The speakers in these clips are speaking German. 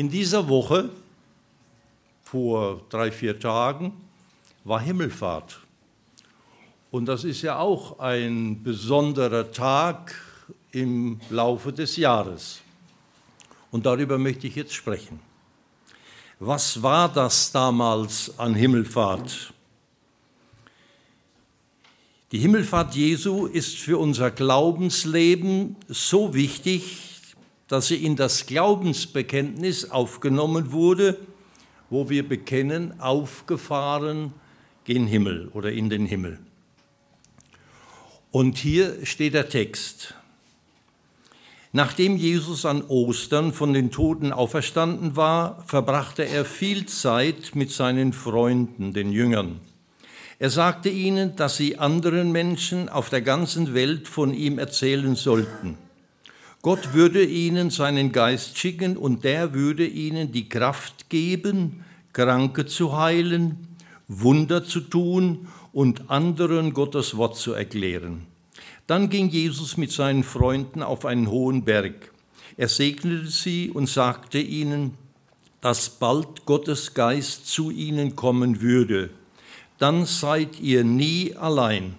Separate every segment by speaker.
Speaker 1: In dieser Woche, vor drei, vier Tagen, war Himmelfahrt. Und das ist ja auch ein besonderer Tag im Laufe des Jahres. Und darüber möchte ich jetzt sprechen. Was war das damals an Himmelfahrt? Die Himmelfahrt Jesu ist für unser Glaubensleben so wichtig, dass sie in das Glaubensbekenntnis aufgenommen wurde, wo wir bekennen, aufgefahren gen Himmel oder in den Himmel. Und hier steht der Text. Nachdem Jesus an Ostern von den Toten auferstanden war, verbrachte er viel Zeit mit seinen Freunden, den Jüngern. Er sagte ihnen, dass sie anderen Menschen auf der ganzen Welt von ihm erzählen sollten. Gott würde ihnen seinen Geist schicken und der würde ihnen die Kraft geben, Kranke zu heilen, Wunder zu tun und anderen Gottes Wort zu erklären. Dann ging Jesus mit seinen Freunden auf einen hohen Berg. Er segnete sie und sagte ihnen, dass bald Gottes Geist zu ihnen kommen würde. Dann seid ihr nie allein.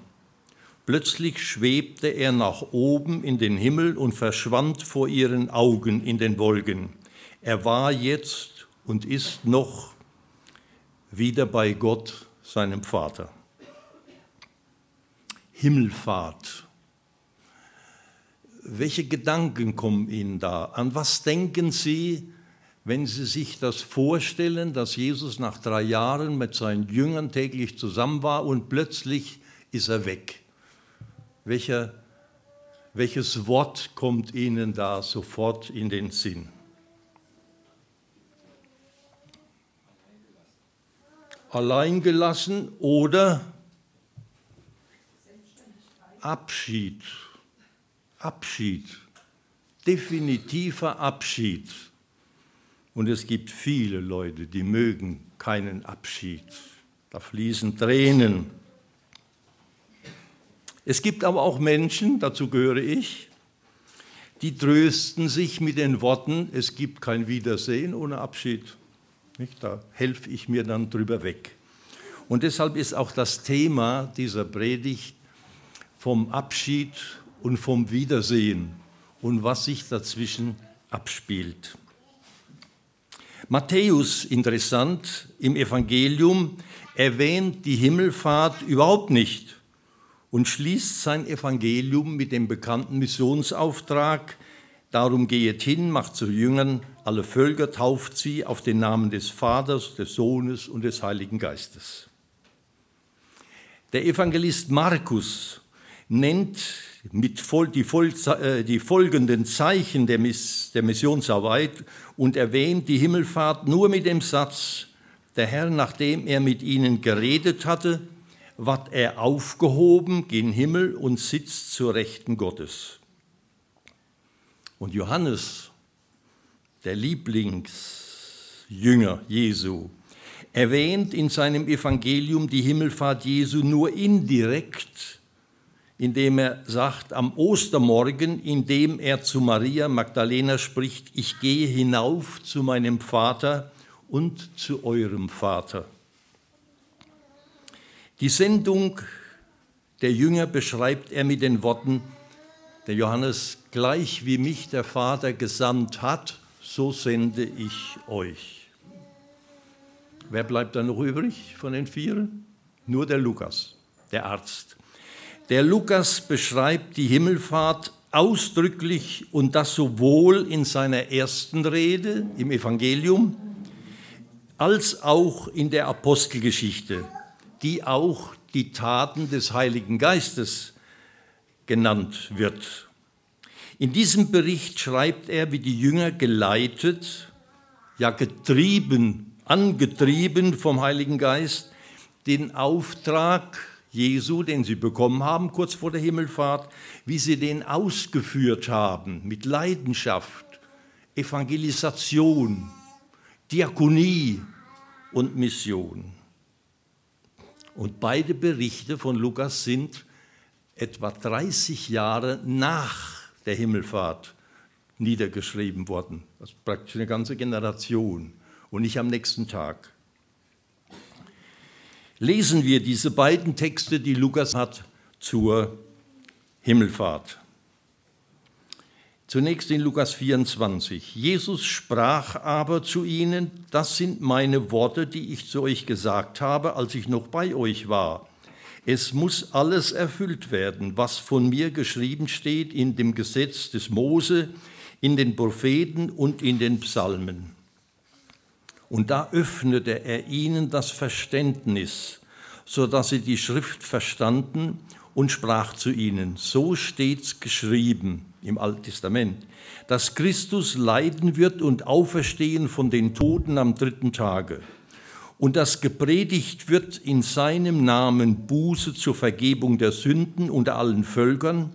Speaker 1: Plötzlich schwebte er nach oben in den Himmel und verschwand vor ihren Augen in den Wolken. Er war jetzt und ist noch wieder bei Gott, seinem Vater. Himmelfahrt welche Gedanken kommen Ihnen da? An was denken Sie, wenn Sie sich das vorstellen, dass Jesus nach drei Jahren mit seinen Jüngern täglich zusammen war und plötzlich ist er weg? Welcher, welches Wort kommt Ihnen da sofort in den Sinn? Alleingelassen oder Abschied. Abschied, definitiver Abschied. Und es gibt viele Leute, die mögen keinen Abschied. Da fließen Tränen. Es gibt aber auch Menschen, dazu gehöre ich, die trösten sich mit den Worten, es gibt kein Wiedersehen ohne Abschied. Nicht? Da helfe ich mir dann drüber weg. Und deshalb ist auch das Thema dieser Predigt vom Abschied und vom Wiedersehen und was sich dazwischen abspielt. Matthäus, interessant, im Evangelium erwähnt die Himmelfahrt überhaupt nicht und schließt sein Evangelium mit dem bekannten Missionsauftrag, darum gehet hin, macht zu Jüngern alle Völker, tauft sie auf den Namen des Vaters, des Sohnes und des Heiligen Geistes. Der Evangelist Markus nennt mit voll, die, voll, äh, die, folgenden Zeichen der, Miss, der Missionsarbeit und erwähnt die Himmelfahrt nur mit dem Satz, der Herr, nachdem er mit ihnen geredet hatte, ward er aufgehoben gen Himmel und sitzt zur Rechten Gottes. Und Johannes, der Lieblingsjünger Jesu, erwähnt in seinem Evangelium die Himmelfahrt Jesu nur indirekt indem er sagt, am Ostermorgen, indem er zu Maria Magdalena spricht, ich gehe hinauf zu meinem Vater und zu eurem Vater. Die Sendung der Jünger beschreibt er mit den Worten, der Johannes, gleich wie mich der Vater gesandt hat, so sende ich euch. Wer bleibt da noch übrig von den Vieren? Nur der Lukas, der Arzt. Der Lukas beschreibt die Himmelfahrt ausdrücklich und das sowohl in seiner ersten Rede im Evangelium als auch in der Apostelgeschichte, die auch die Taten des Heiligen Geistes genannt wird. In diesem Bericht schreibt er, wie die Jünger geleitet, ja getrieben, angetrieben vom Heiligen Geist, den Auftrag Jesu, den sie bekommen haben kurz vor der Himmelfahrt, wie sie den ausgeführt haben mit Leidenschaft, Evangelisation, Diakonie und Mission. Und beide Berichte von Lukas sind etwa 30 Jahre nach der Himmelfahrt, niedergeschrieben worden. Das ist praktisch eine ganze Generation und nicht am nächsten Tag. Lesen wir diese beiden Texte, die Lukas hat zur Himmelfahrt. Zunächst in Lukas 24. Jesus sprach aber zu ihnen, das sind meine Worte, die ich zu euch gesagt habe, als ich noch bei euch war. Es muss alles erfüllt werden, was von mir geschrieben steht in dem Gesetz des Mose, in den Propheten und in den Psalmen. Und da öffnete er ihnen das Verständnis, so dass sie die Schrift verstanden und sprach zu ihnen, so steht's geschrieben im Alten Testament, dass Christus leiden wird und auferstehen von den Toten am dritten Tage und dass gepredigt wird in seinem Namen Buße zur Vergebung der Sünden unter allen Völkern,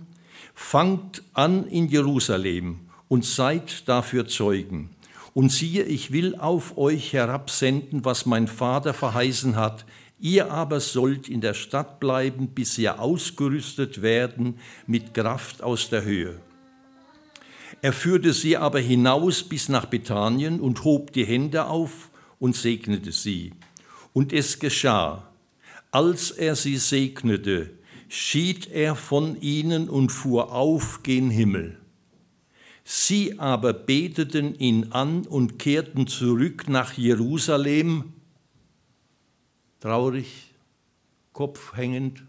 Speaker 1: fangt an in Jerusalem und seid dafür Zeugen. Und siehe, ich will auf euch herabsenden, was mein Vater verheißen hat. Ihr aber sollt in der Stadt bleiben, bis ihr ausgerüstet werden mit Kraft aus der Höhe. Er führte sie aber hinaus bis nach Bethanien und hob die Hände auf und segnete sie. Und es geschah, als er sie segnete, schied er von ihnen und fuhr auf gen Himmel. Sie aber beteten ihn an und kehrten zurück nach Jerusalem, traurig, Kopf hängend,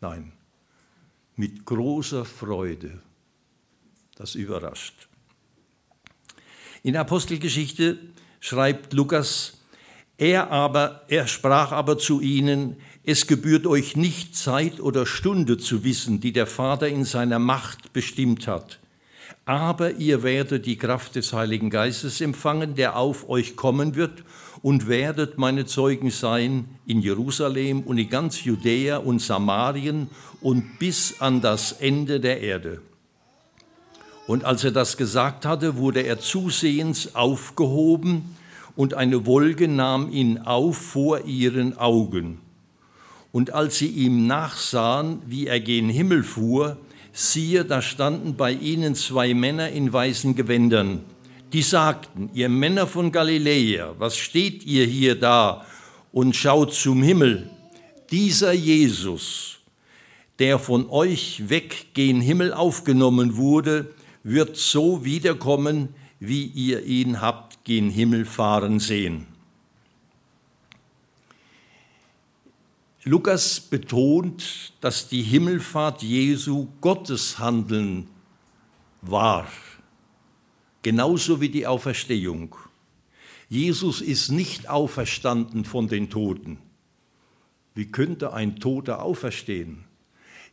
Speaker 1: nein, mit großer Freude. Das überrascht. In Apostelgeschichte schreibt Lukas, er aber, er sprach aber zu ihnen, es gebührt euch nicht Zeit oder Stunde zu wissen, die der Vater in seiner Macht bestimmt hat aber ihr werdet die Kraft des Heiligen Geistes empfangen, der auf euch kommen wird, und werdet meine Zeugen sein in Jerusalem und in ganz Judäa und Samarien und bis an das Ende der Erde. Und als er das gesagt hatte, wurde er zusehends aufgehoben, und eine Wolke nahm ihn auf vor ihren Augen. Und als sie ihm nachsahen, wie er gen Himmel fuhr, siehe, da standen bei ihnen zwei Männer in weißen Gewändern. Die sagten, ihr Männer von Galiläa, was steht ihr hier da und schaut zum Himmel? Dieser Jesus, der von euch weg gen Himmel aufgenommen wurde, wird so wiederkommen, wie ihr ihn habt gen Himmel fahren sehen. Lukas betont, dass die Himmelfahrt Jesu Gottes Handeln war, genauso wie die Auferstehung. Jesus ist nicht auferstanden von den Toten. Wie könnte ein Toter auferstehen?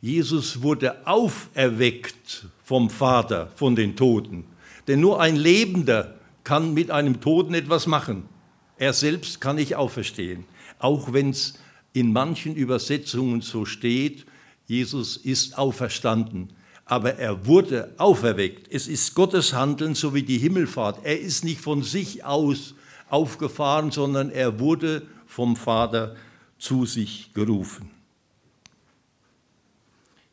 Speaker 1: Jesus wurde auferweckt vom Vater von den Toten. Denn nur ein Lebender kann mit einem Toten etwas machen. Er selbst kann nicht auferstehen, auch wenn es in manchen Übersetzungen so steht, Jesus ist auferstanden, aber er wurde auferweckt. Es ist Gottes Handeln, so wie die Himmelfahrt. Er ist nicht von sich aus aufgefahren, sondern er wurde vom Vater zu sich gerufen.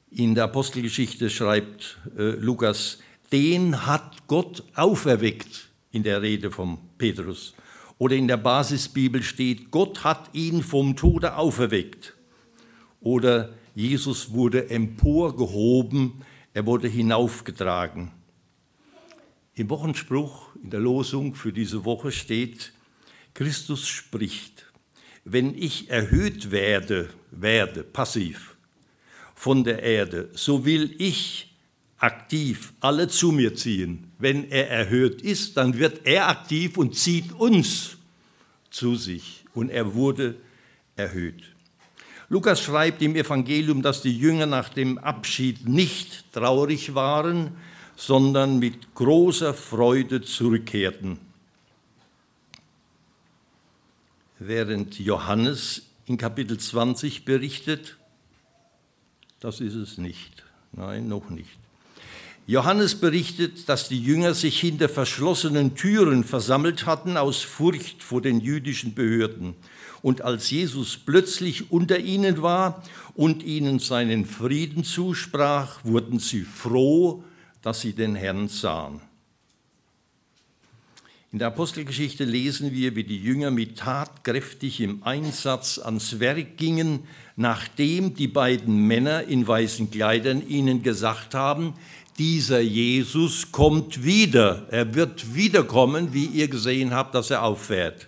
Speaker 1: In der Apostelgeschichte schreibt äh, Lukas, den hat Gott auferweckt in der Rede von Petrus. Oder in der Basisbibel steht, Gott hat ihn vom Tode auferweckt. Oder Jesus wurde emporgehoben, er wurde hinaufgetragen. Im Wochenspruch, in der Losung für diese Woche steht, Christus spricht, wenn ich erhöht werde, werde, passiv, von der Erde, so will ich aktiv alle zu mir ziehen. Wenn er erhöht ist, dann wird er aktiv und zieht uns zu sich. Und er wurde erhöht. Lukas schreibt im Evangelium, dass die Jünger nach dem Abschied nicht traurig waren, sondern mit großer Freude zurückkehrten. Während Johannes in Kapitel 20 berichtet, das ist es nicht. Nein, noch nicht. Johannes berichtet, dass die Jünger sich hinter verschlossenen Türen versammelt hatten aus Furcht vor den jüdischen Behörden. Und als Jesus plötzlich unter ihnen war und ihnen seinen Frieden zusprach, wurden sie froh, dass sie den Herrn sahen. In der Apostelgeschichte lesen wir, wie die Jünger mit tatkräftigem Einsatz ans Werk gingen, nachdem die beiden Männer in weißen Kleidern ihnen gesagt haben, dieser Jesus kommt wieder, er wird wiederkommen, wie ihr gesehen habt, dass er auffährt.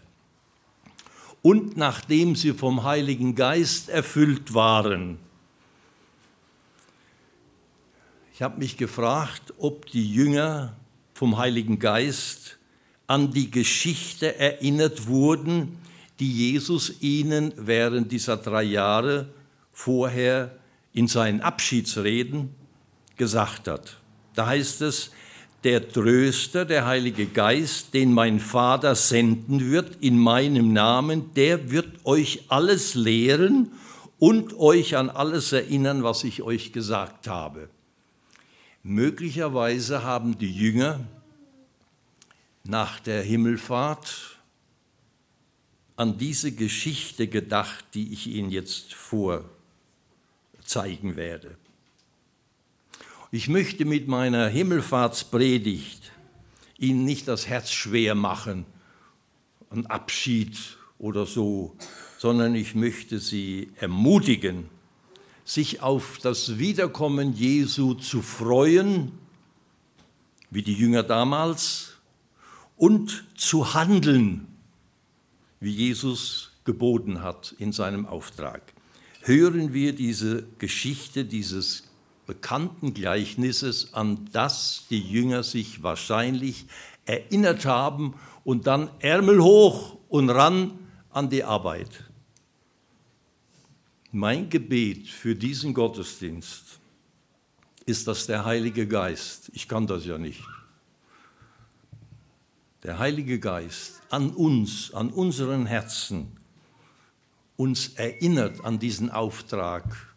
Speaker 1: Und nachdem sie vom Heiligen Geist erfüllt waren, ich habe mich gefragt, ob die Jünger vom Heiligen Geist an die Geschichte erinnert wurden, die Jesus ihnen während dieser drei Jahre vorher in seinen Abschiedsreden gesagt hat. Da heißt es, der Tröster, der Heilige Geist, den mein Vater senden wird in meinem Namen, der wird euch alles lehren und euch an alles erinnern, was ich euch gesagt habe. Möglicherweise haben die Jünger nach der Himmelfahrt an diese Geschichte gedacht, die ich Ihnen jetzt vorzeigen werde. Ich möchte mit meiner Himmelfahrtspredigt Ihnen nicht das Herz schwer machen, ein Abschied oder so, sondern ich möchte Sie ermutigen, sich auf das Wiederkommen Jesu zu freuen, wie die Jünger damals, und zu handeln, wie Jesus geboten hat in seinem Auftrag. Hören wir diese Geschichte dieses bekannten Gleichnisses, an das die Jünger sich wahrscheinlich erinnert haben und dann Ärmel hoch und ran an die Arbeit. Mein Gebet für diesen Gottesdienst ist, dass der Heilige Geist, ich kann das ja nicht, der Heilige Geist an uns, an unseren Herzen, uns erinnert an diesen Auftrag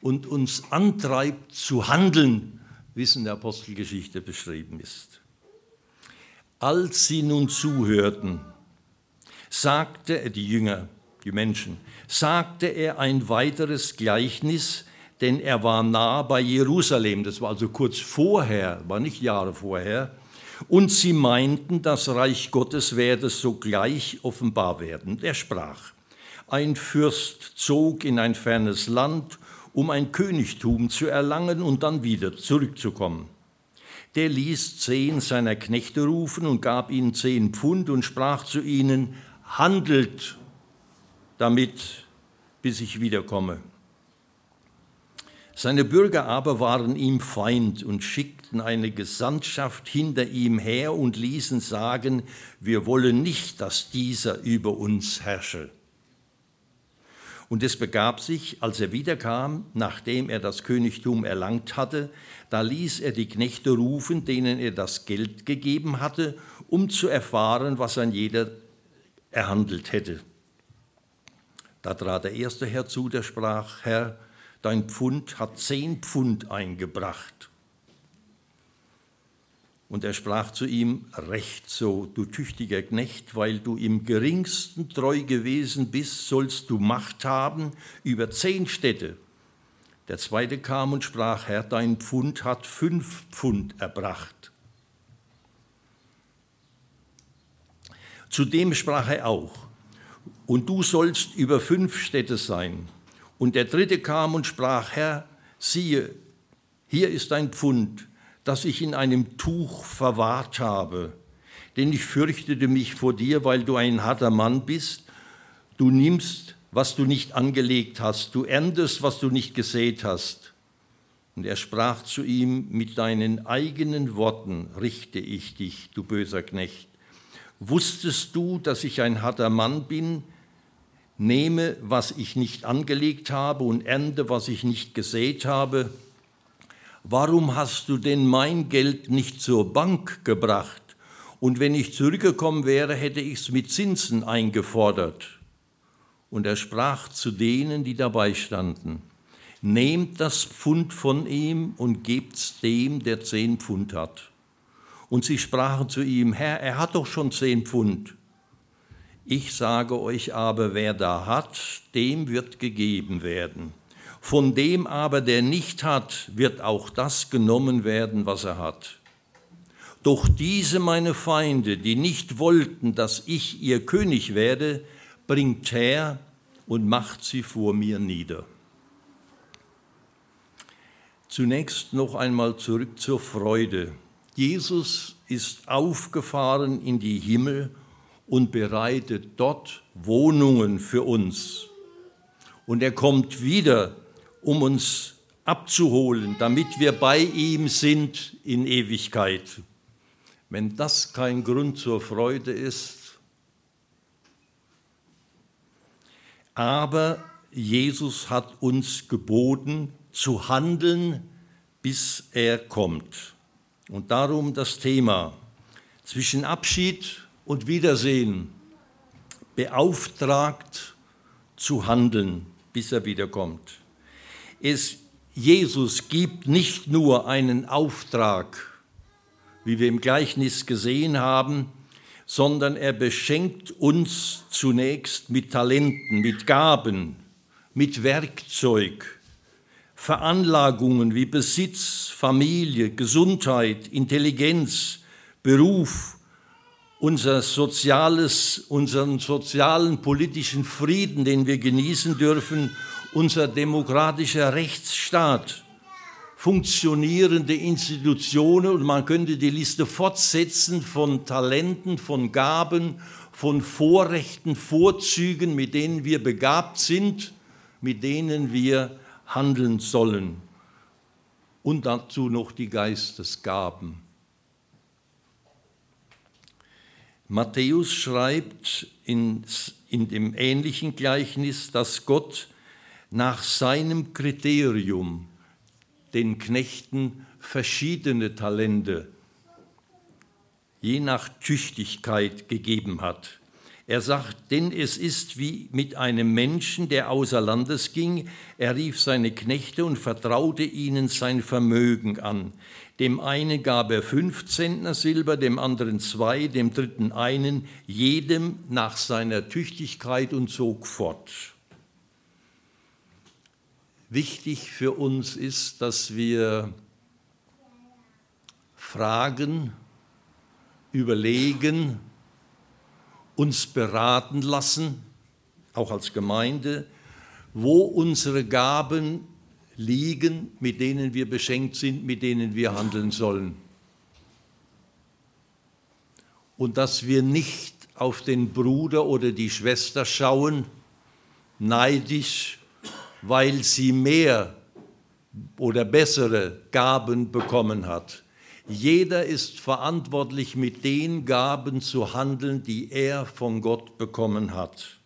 Speaker 1: und uns antreibt zu handeln, wie es in der Apostelgeschichte beschrieben ist. Als sie nun zuhörten, sagte er, die Jünger, die Menschen, sagte er ein weiteres Gleichnis, denn er war nah bei Jerusalem, das war also kurz vorher, war nicht Jahre vorher, und sie meinten, das Reich Gottes werde sogleich offenbar werden. Er sprach, ein Fürst zog in ein fernes Land, um ein Königtum zu erlangen und dann wieder zurückzukommen. Der ließ zehn seiner Knechte rufen und gab ihnen zehn Pfund und sprach zu ihnen, handelt damit, bis ich wiederkomme. Seine Bürger aber waren ihm Feind und schickten eine Gesandtschaft hinter ihm her und ließen sagen, wir wollen nicht, dass dieser über uns herrsche. Und es begab sich, als er wiederkam, nachdem er das Königtum erlangt hatte, da ließ er die Knechte rufen, denen er das Geld gegeben hatte, um zu erfahren, was ein jeder erhandelt hätte. Da trat der erste herzu, der sprach, Herr, dein Pfund hat zehn Pfund eingebracht. Und er sprach zu ihm, Recht so, du tüchtiger Knecht, weil du im geringsten treu gewesen bist, sollst du Macht haben über zehn Städte. Der zweite kam und sprach, Herr, dein Pfund hat fünf Pfund erbracht. Zudem sprach er auch, und du sollst über fünf Städte sein. Und der dritte kam und sprach, Herr, siehe, hier ist ein Pfund, das ich in einem Tuch verwahrt habe, denn ich fürchtete mich vor dir, weil du ein harter Mann bist. Du nimmst, was du nicht angelegt hast, du erntest, was du nicht gesät hast. Und er sprach zu ihm, mit deinen eigenen Worten richte ich dich, du böser Knecht. Wusstest du, dass ich ein harter Mann bin, nehme, was ich nicht angelegt habe und ernte, was ich nicht gesät habe. Warum hast du denn mein Geld nicht zur Bank gebracht? Und wenn ich zurückgekommen wäre, hätte ich es mit Zinsen eingefordert. Und er sprach zu denen, die dabei standen, Nehmt das Pfund von ihm und gebt's dem, der zehn Pfund hat. Und sie sprachen zu ihm, Herr, er hat doch schon zehn Pfund. Ich sage euch aber, wer da hat, dem wird gegeben werden. Von dem aber, der nicht hat, wird auch das genommen werden, was er hat. Doch diese meine Feinde, die nicht wollten, dass ich ihr König werde, bringt her und macht sie vor mir nieder. Zunächst noch einmal zurück zur Freude. Jesus ist aufgefahren in die Himmel und bereitet dort Wohnungen für uns. Und er kommt wieder, um uns abzuholen, damit wir bei ihm sind in Ewigkeit. Wenn das kein Grund zur Freude ist, aber Jesus hat uns geboten zu handeln, bis er kommt. Und darum das Thema zwischen Abschied und Wiedersehen, beauftragt zu handeln, bis er wiederkommt. Es, Jesus gibt nicht nur einen Auftrag, wie wir im Gleichnis gesehen haben, sondern er beschenkt uns zunächst mit Talenten, mit Gaben, mit Werkzeug, Veranlagungen wie Besitz, Familie, Gesundheit, Intelligenz, Beruf, unser soziales, unseren sozialen politischen Frieden, den wir genießen dürfen, unser demokratischer Rechtsstaat, funktionierende Institutionen und man könnte die Liste fortsetzen von Talenten, von Gaben, von Vorrechten, Vorzügen, mit denen wir begabt sind, mit denen wir handeln sollen. Und dazu noch die Geistesgaben. Matthäus schreibt in, in dem ähnlichen Gleichnis, dass Gott nach seinem Kriterium den Knechten verschiedene Talente je nach Tüchtigkeit gegeben hat. Er sagt, denn es ist wie mit einem Menschen, der außer Landes ging. Er rief seine Knechte und vertraute ihnen sein Vermögen an. Dem einen gab er fünf Zentner Silber, dem anderen zwei, dem dritten einen, jedem nach seiner Tüchtigkeit und zog fort. Wichtig für uns ist, dass wir fragen, überlegen, uns beraten lassen, auch als Gemeinde, wo unsere Gaben liegen, mit denen wir beschenkt sind, mit denen wir handeln sollen. Und dass wir nicht auf den Bruder oder die Schwester schauen, neidisch, weil sie mehr oder bessere Gaben bekommen hat. Jeder ist verantwortlich, mit den Gaben zu handeln, die er von Gott bekommen hat.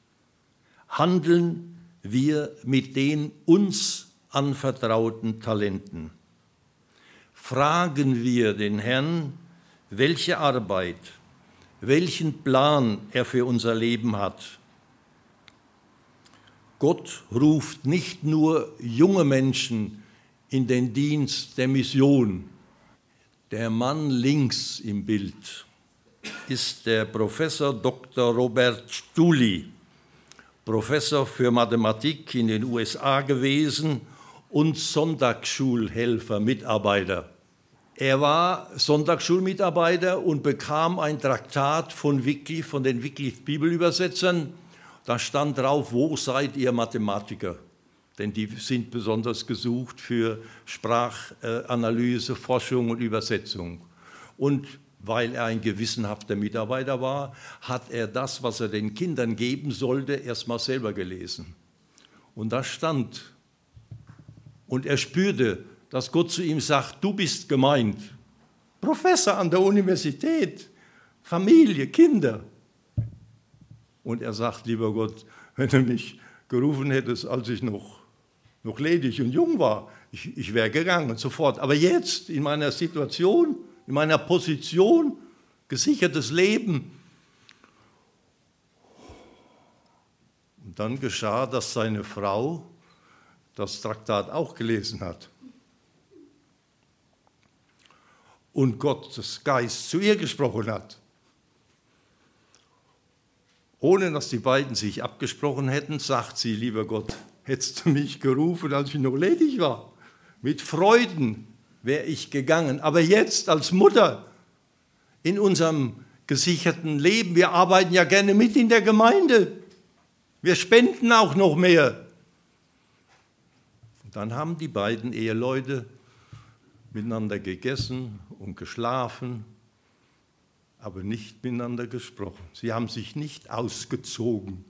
Speaker 1: Handeln wir mit den uns anvertrauten Talenten. Fragen wir den Herrn, welche Arbeit, welchen Plan er für unser Leben hat. Gott ruft nicht nur junge Menschen in den Dienst der Mission, der Mann links im Bild ist der Professor Dr. Robert Stuli, Professor für Mathematik in den USA gewesen und Sonntagsschulhelfer, Mitarbeiter. Er war Sonntagsschulmitarbeiter und bekam ein Traktat von Wycliffe, von den Wycliffe Bibelübersetzern. Da stand drauf, wo seid ihr Mathematiker? denn die sind besonders gesucht für Sprachanalyse, Forschung und Übersetzung. Und weil er ein gewissenhafter Mitarbeiter war, hat er das, was er den Kindern geben sollte, erstmal selber gelesen. Und da stand, und er spürte, dass Gott zu ihm sagt, du bist gemeint, Professor an der Universität, Familie, Kinder. Und er sagt, lieber Gott, wenn du mich gerufen hättest, als ich noch noch ledig und jung war, ich, ich wäre gegangen sofort. Aber jetzt in meiner Situation, in meiner Position, gesichertes Leben. Und dann geschah, dass seine Frau das Traktat auch gelesen hat. Und Gottes Geist zu ihr gesprochen hat. Ohne dass die beiden sich abgesprochen hätten, sagt sie, lieber Gott, hättest du mich gerufen, als ich noch ledig war. Mit Freuden wäre ich gegangen. Aber jetzt als Mutter in unserem gesicherten Leben. Wir arbeiten ja gerne mit in der Gemeinde. Wir spenden auch noch mehr. Und dann haben die beiden Eheleute miteinander gegessen und geschlafen, aber nicht miteinander gesprochen. Sie haben sich nicht ausgezogen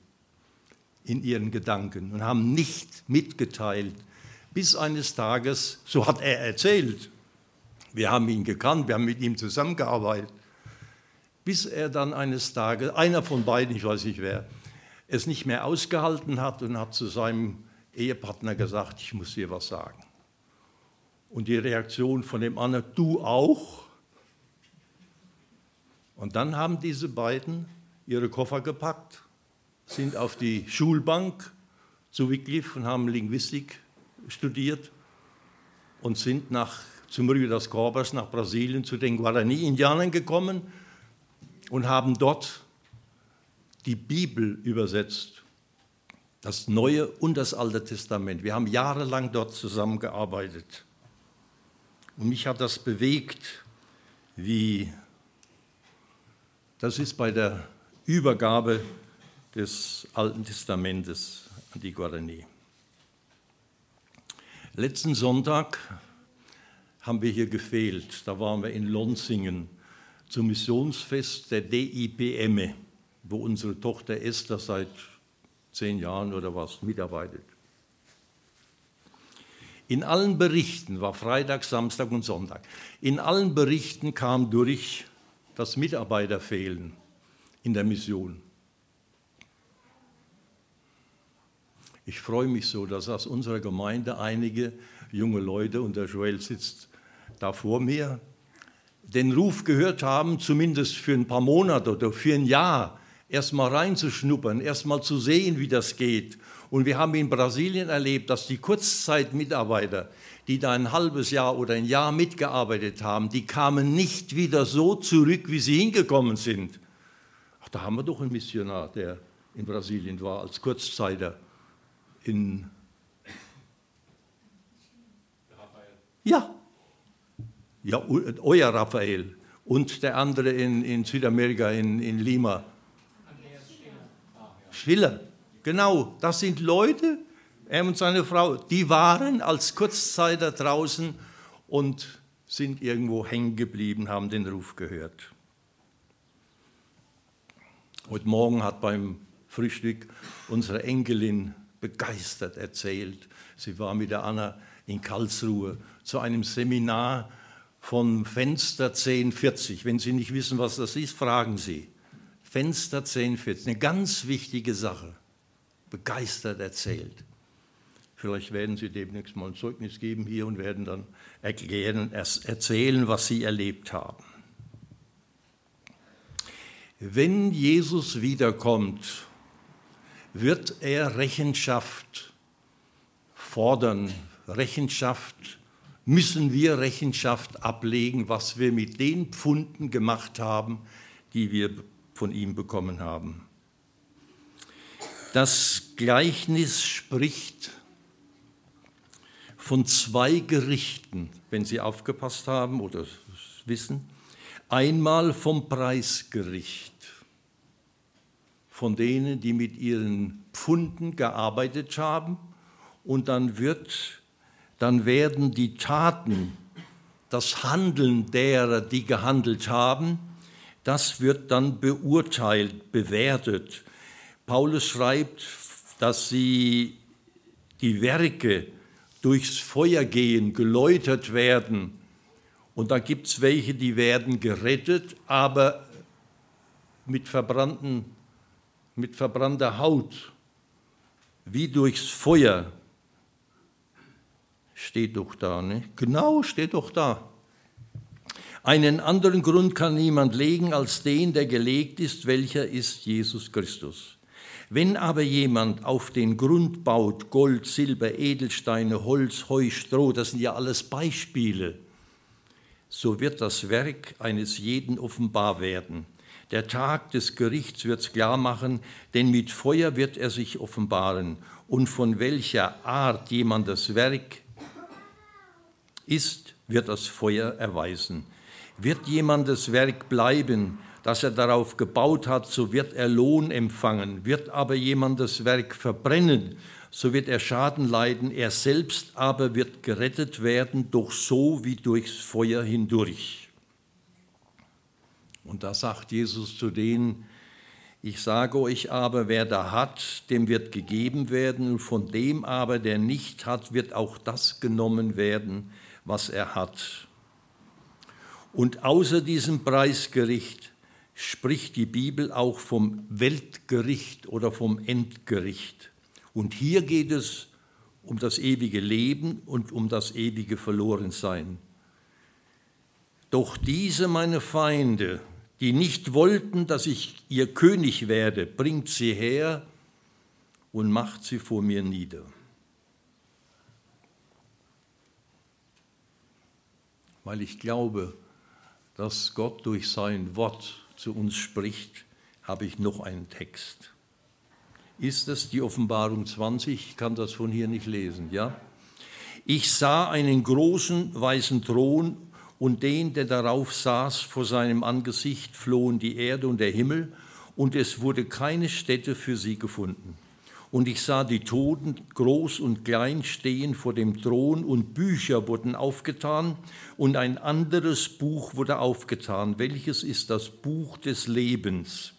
Speaker 1: in ihren Gedanken und haben nicht mitgeteilt, bis eines Tages, so hat er erzählt, wir haben ihn gekannt, wir haben mit ihm zusammengearbeitet, bis er dann eines Tages, einer von beiden, ich weiß nicht wer, es nicht mehr ausgehalten hat und hat zu seinem Ehepartner gesagt, ich muss dir was sagen. Und die Reaktion von dem anderen, du auch? Und dann haben diese beiden ihre Koffer gepackt, sind auf die Schulbank zu Wycliffe und haben Linguistik studiert und sind nach, zum Rio das Corbas nach Brasilien zu den Guarani-Indianern gekommen und haben dort die Bibel übersetzt, das Neue und das Alte Testament. Wir haben jahrelang dort zusammengearbeitet. Und mich hat das bewegt, wie das ist bei der Übergabe des Alten Testamentes an die Guarani. Letzten Sonntag haben wir hier gefehlt. Da waren wir in Lonsingen zum Missionsfest der DIPM, wo unsere Tochter Esther seit zehn Jahren oder was mitarbeitet. In allen Berichten, war Freitag, Samstag und Sonntag, in allen Berichten kam durch das Mitarbeiterfehlen in der Mission. Ich freue mich so, dass aus unserer Gemeinde einige junge Leute, und der Joel sitzt da vor mir, den Ruf gehört haben, zumindest für ein paar Monate oder für ein Jahr, erst mal reinzuschnuppern, erst mal zu sehen, wie das geht. Und wir haben in Brasilien erlebt, dass die Kurzzeitmitarbeiter, die da ein halbes Jahr oder ein Jahr mitgearbeitet haben, die kamen nicht wieder so zurück, wie sie hingekommen sind. Ach, da haben wir doch einen Missionar, der in Brasilien war, als Kurzzeiter in. Ja, ja, euer Raphael und der andere in, in Südamerika, in, in Lima. Schiller, genau, das sind Leute, er und seine Frau, die waren als Kurzzeiter draußen und sind irgendwo hängen geblieben, haben den Ruf gehört. Heute Morgen hat beim Frühstück unsere Enkelin begeistert erzählt. Sie war mit der Anna in Karlsruhe zu einem Seminar von Fenster 1040. Wenn Sie nicht wissen, was das ist, fragen Sie. Fenster 1040, eine ganz wichtige Sache. Begeistert erzählt. Vielleicht werden Sie demnächst mal ein Zeugnis geben hier und werden dann erklären, erzählen, was Sie erlebt haben. Wenn Jesus wiederkommt, wird er Rechenschaft fordern, Rechenschaft müssen wir Rechenschaft ablegen, was wir mit den Pfunden gemacht haben, die wir von ihm bekommen haben. Das Gleichnis spricht von zwei Gerichten, wenn Sie aufgepasst haben oder wissen. Einmal vom Preisgericht, von denen, die mit ihren Pfunden gearbeitet haben, und dann wird dann werden die Taten, das Handeln derer, die gehandelt haben, das wird dann beurteilt, bewertet. Paulus schreibt, dass sie die Werke durchs Feuer gehen, geläutert werden. Und da gibt es welche, die werden gerettet, aber mit, verbrannten, mit verbrannter Haut, wie durchs Feuer. Steht doch da, ne? Genau, steht doch da. Einen anderen Grund kann niemand legen als den, der gelegt ist, welcher ist Jesus Christus. Wenn aber jemand auf den Grund baut, Gold, Silber, Edelsteine, Holz, Heu, Stroh, das sind ja alles Beispiele, so wird das Werk eines jeden offenbar werden. Der Tag des Gerichts wird es klar machen, denn mit Feuer wird er sich offenbaren. Und von welcher Art jemand das Werk ist, wird das Feuer erweisen. Wird jemandes Werk bleiben, das er darauf gebaut hat, so wird er Lohn empfangen. Wird aber jemandes Werk verbrennen, so wird er Schaden leiden. Er selbst aber wird gerettet werden, doch so wie durchs Feuer hindurch. Und da sagt Jesus zu denen, ich sage euch aber, wer da hat, dem wird gegeben werden, und von dem aber, der nicht hat, wird auch das genommen werden, was er hat. Und außer diesem Preisgericht spricht die Bibel auch vom Weltgericht oder vom Endgericht. Und hier geht es um das ewige Leben und um das ewige Verlorensein. Doch diese meine Feinde, die nicht wollten, dass ich ihr König werde, bringt sie her und macht sie vor mir nieder. Weil ich glaube, dass Gott durch sein Wort zu uns spricht, habe ich noch einen Text. Ist es die Offenbarung 20? Ich kann das von hier nicht lesen, ja? Ich sah einen großen weißen Thron und den, der darauf saß, vor seinem Angesicht flohen die Erde und der Himmel, und es wurde keine Stätte für sie gefunden. Und ich sah die Toten, groß und klein, stehen vor dem Thron, und Bücher wurden aufgetan, und ein anderes Buch wurde aufgetan, welches ist das Buch des Lebens.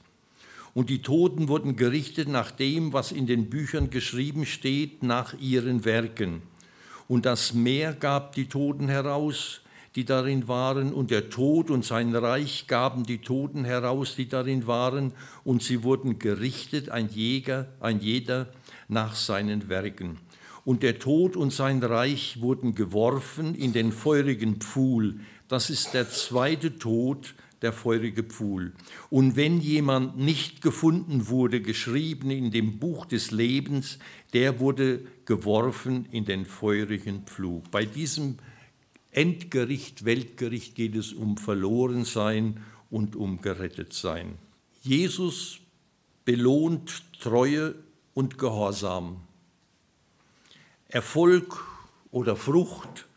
Speaker 1: Und die Toten wurden gerichtet nach dem, was in den Büchern geschrieben steht, nach ihren Werken. Und das Meer gab die Toten heraus, die darin waren, und der Tod und sein Reich gaben die Toten heraus, die darin waren, und sie wurden gerichtet, ein Jäger, ein jeder nach seinen Werken. Und der Tod und sein Reich wurden geworfen in den feurigen Pfuhl. Das ist der zweite Tod, der feurige Pfuhl. Und wenn jemand nicht gefunden wurde, geschrieben in dem Buch des Lebens, der wurde geworfen in den feurigen Pflug. Bei diesem Endgericht, Weltgericht geht es um Verlorensein und um Gerettetsein. Jesus belohnt Treue und Gehorsam. Erfolg oder Frucht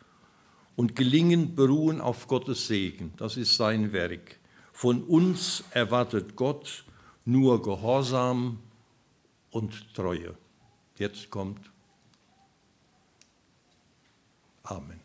Speaker 1: und Gelingen beruhen auf Gottes Segen. Das ist sein Werk. Von uns erwartet Gott nur Gehorsam und Treue. Jetzt kommt Amen.